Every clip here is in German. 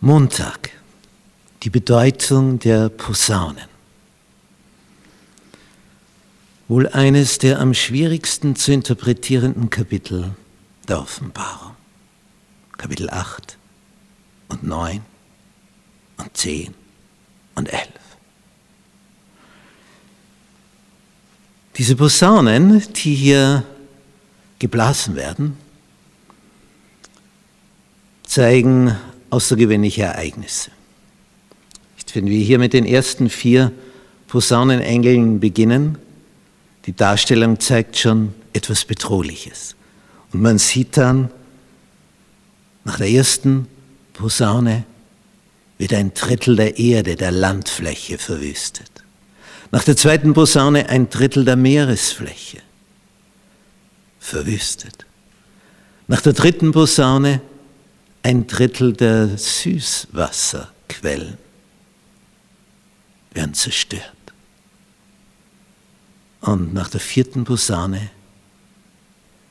Montag. Die Bedeutung der Posaunen. Wohl eines der am schwierigsten zu interpretierenden Kapitel der Offenbarung. Kapitel 8 und 9 und 10 und 11. Diese Posaunen, die hier geblasen werden, zeigen außergewöhnliche Ereignisse. Wenn wir hier mit den ersten vier Posaunenengeln beginnen, die Darstellung zeigt schon etwas Bedrohliches. Und man sieht dann, nach der ersten Posaune wird ein Drittel der Erde, der Landfläche verwüstet. Nach der zweiten Posaune ein Drittel der Meeresfläche verwüstet. Nach der dritten Posaune ein Drittel der Süßwasserquellen werden zerstört. Und nach der vierten Posaune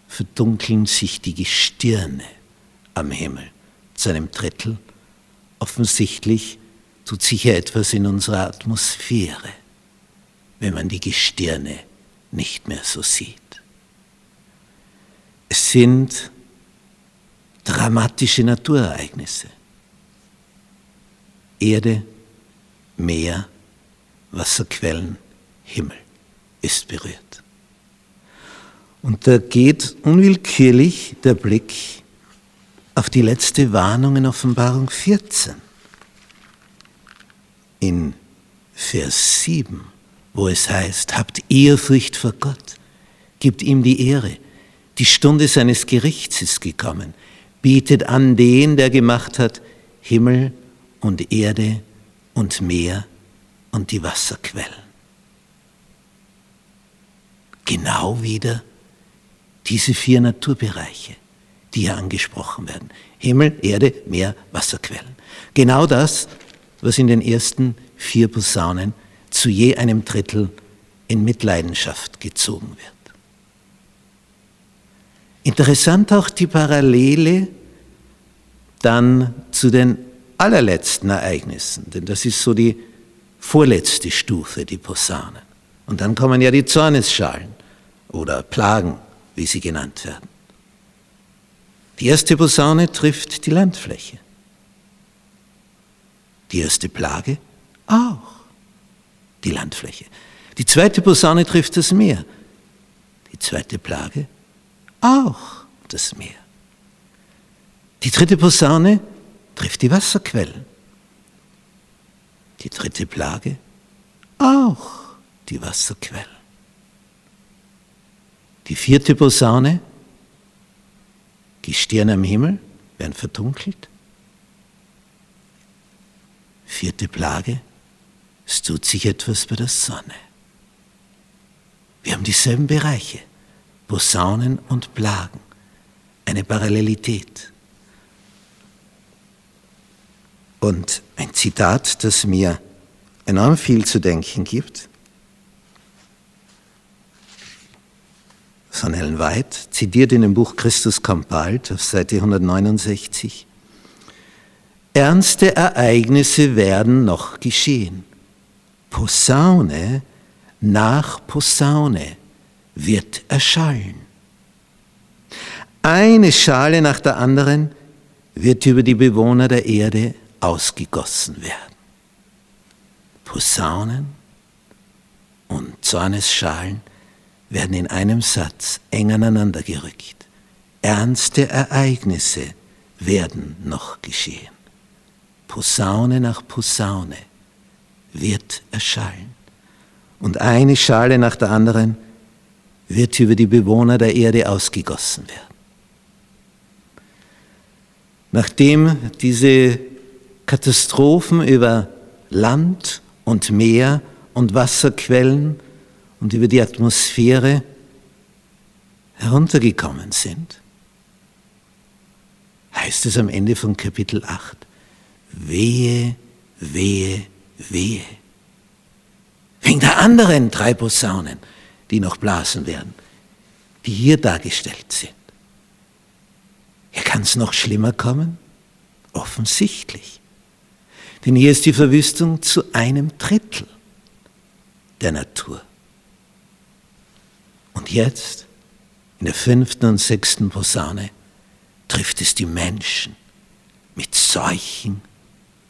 verdunkeln sich die Gestirne am Himmel zu einem Drittel. Offensichtlich tut sich ja etwas in unserer Atmosphäre, wenn man die Gestirne nicht mehr so sieht. Es sind dramatische Naturereignisse. Erde, Meer, Wasserquellen, Himmel ist berührt. Und da geht unwillkürlich der Blick auf die letzte Warnung in Offenbarung 14. In Vers 7, wo es heißt, habt Ehrfurcht vor Gott, gibt ihm die Ehre. Die Stunde seines Gerichts ist gekommen bietet an den, der gemacht hat Himmel und Erde und Meer und die Wasserquellen. Genau wieder diese vier Naturbereiche, die hier angesprochen werden. Himmel, Erde, Meer, Wasserquellen. Genau das, was in den ersten vier Posaunen zu je einem Drittel in Mitleidenschaft gezogen wird. Interessant auch die Parallele dann zu den allerletzten Ereignissen, denn das ist so die vorletzte Stufe, die Posaunen. Und dann kommen ja die Zornesschalen oder Plagen, wie sie genannt werden. Die erste Posaune trifft die Landfläche. Die erste Plage auch die Landfläche. Die zweite Posaune trifft das Meer. Die zweite Plage auch das Meer. Die dritte Posaune trifft die Wasserquellen. Die dritte Plage auch die Wasserquellen. Die vierte Posaune, die Stirne am Himmel werden verdunkelt. Vierte Plage, es tut sich etwas bei der Sonne. Wir haben dieselben Bereiche. Posaunen und Plagen, eine Parallelität. Und ein Zitat, das mir enorm viel zu denken gibt, von Ellen White, zitiert in dem Buch Christus kommt bald auf Seite 169. Ernste Ereignisse werden noch geschehen. Posaune nach Posaune wird erschallen. Eine Schale nach der anderen wird über die Bewohner der Erde ausgegossen werden. Posaunen und Zornesschalen werden in einem Satz eng aneinander gerückt. Ernste Ereignisse werden noch geschehen. Posaune nach Posaune wird erschallen. Und eine Schale nach der anderen wird über die Bewohner der Erde ausgegossen werden. Nachdem diese Katastrophen über Land und Meer und Wasserquellen und über die Atmosphäre heruntergekommen sind, heißt es am Ende von Kapitel 8, wehe, wehe, wehe. Wegen der anderen drei Posaunen die noch blasen werden, die hier dargestellt sind. Ja, kann es noch schlimmer kommen? Offensichtlich. Denn hier ist die Verwüstung zu einem Drittel der Natur. Und jetzt, in der fünften und sechsten Posaune, trifft es die Menschen mit Seuchen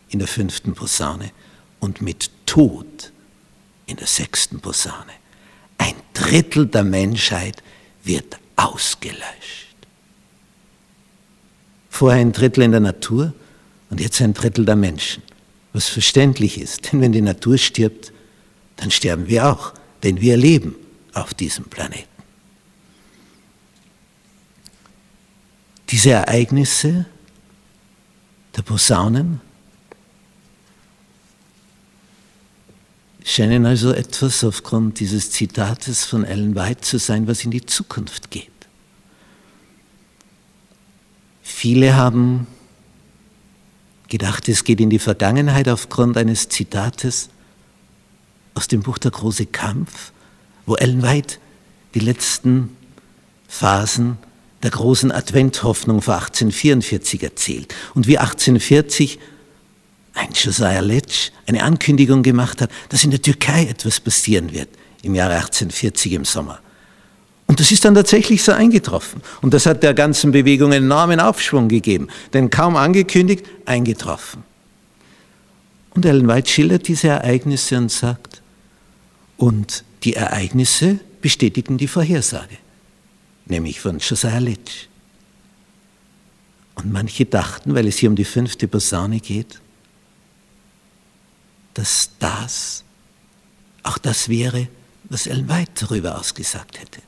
in der fünften Posaune und mit Tod in der sechsten Posaune. Drittel der Menschheit wird ausgelöscht. Vorher ein Drittel in der Natur und jetzt ein Drittel der Menschen. Was verständlich ist, denn wenn die Natur stirbt, dann sterben wir auch, denn wir leben auf diesem Planeten. Diese Ereignisse der Posaunen scheinen also etwas aufgrund dieses Zitates von Ellen White zu sein, was in die Zukunft geht. Viele haben gedacht, es geht in die Vergangenheit aufgrund eines Zitates aus dem Buch Der große Kampf, wo Ellen White die letzten Phasen der großen Adventhoffnung vor 1844 erzählt. Und wie 1840 ein Josiah Letsch eine Ankündigung gemacht hat, dass in der Türkei etwas passieren wird im Jahre 1840 im Sommer. Und das ist dann tatsächlich so eingetroffen. Und das hat der ganzen Bewegung einen enormen Aufschwung gegeben. Denn kaum angekündigt, eingetroffen. Und Ellen White schildert diese Ereignisse und sagt, und die Ereignisse bestätigen die Vorhersage, nämlich von Josiah Litch. Und manche dachten, weil es hier um die fünfte Posaune geht, dass das auch das wäre, was Ellen White darüber ausgesagt hätte.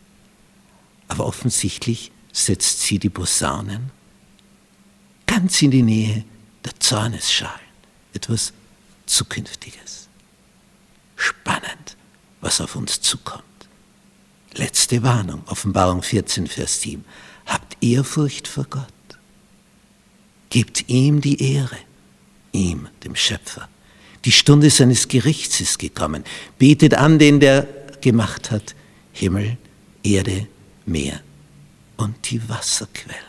Aber offensichtlich setzt sie die Posaunen ganz in die Nähe der Zornesschalen. Etwas Zukünftiges. Spannend, was auf uns zukommt. Letzte Warnung, Offenbarung 14, Vers 7. Habt Ehrfurcht vor Gott. Gebt ihm die Ehre, ihm, dem Schöpfer. Die Stunde seines Gerichts ist gekommen. Betet an den, der gemacht hat Himmel, Erde, Meer und die Wasserquellen.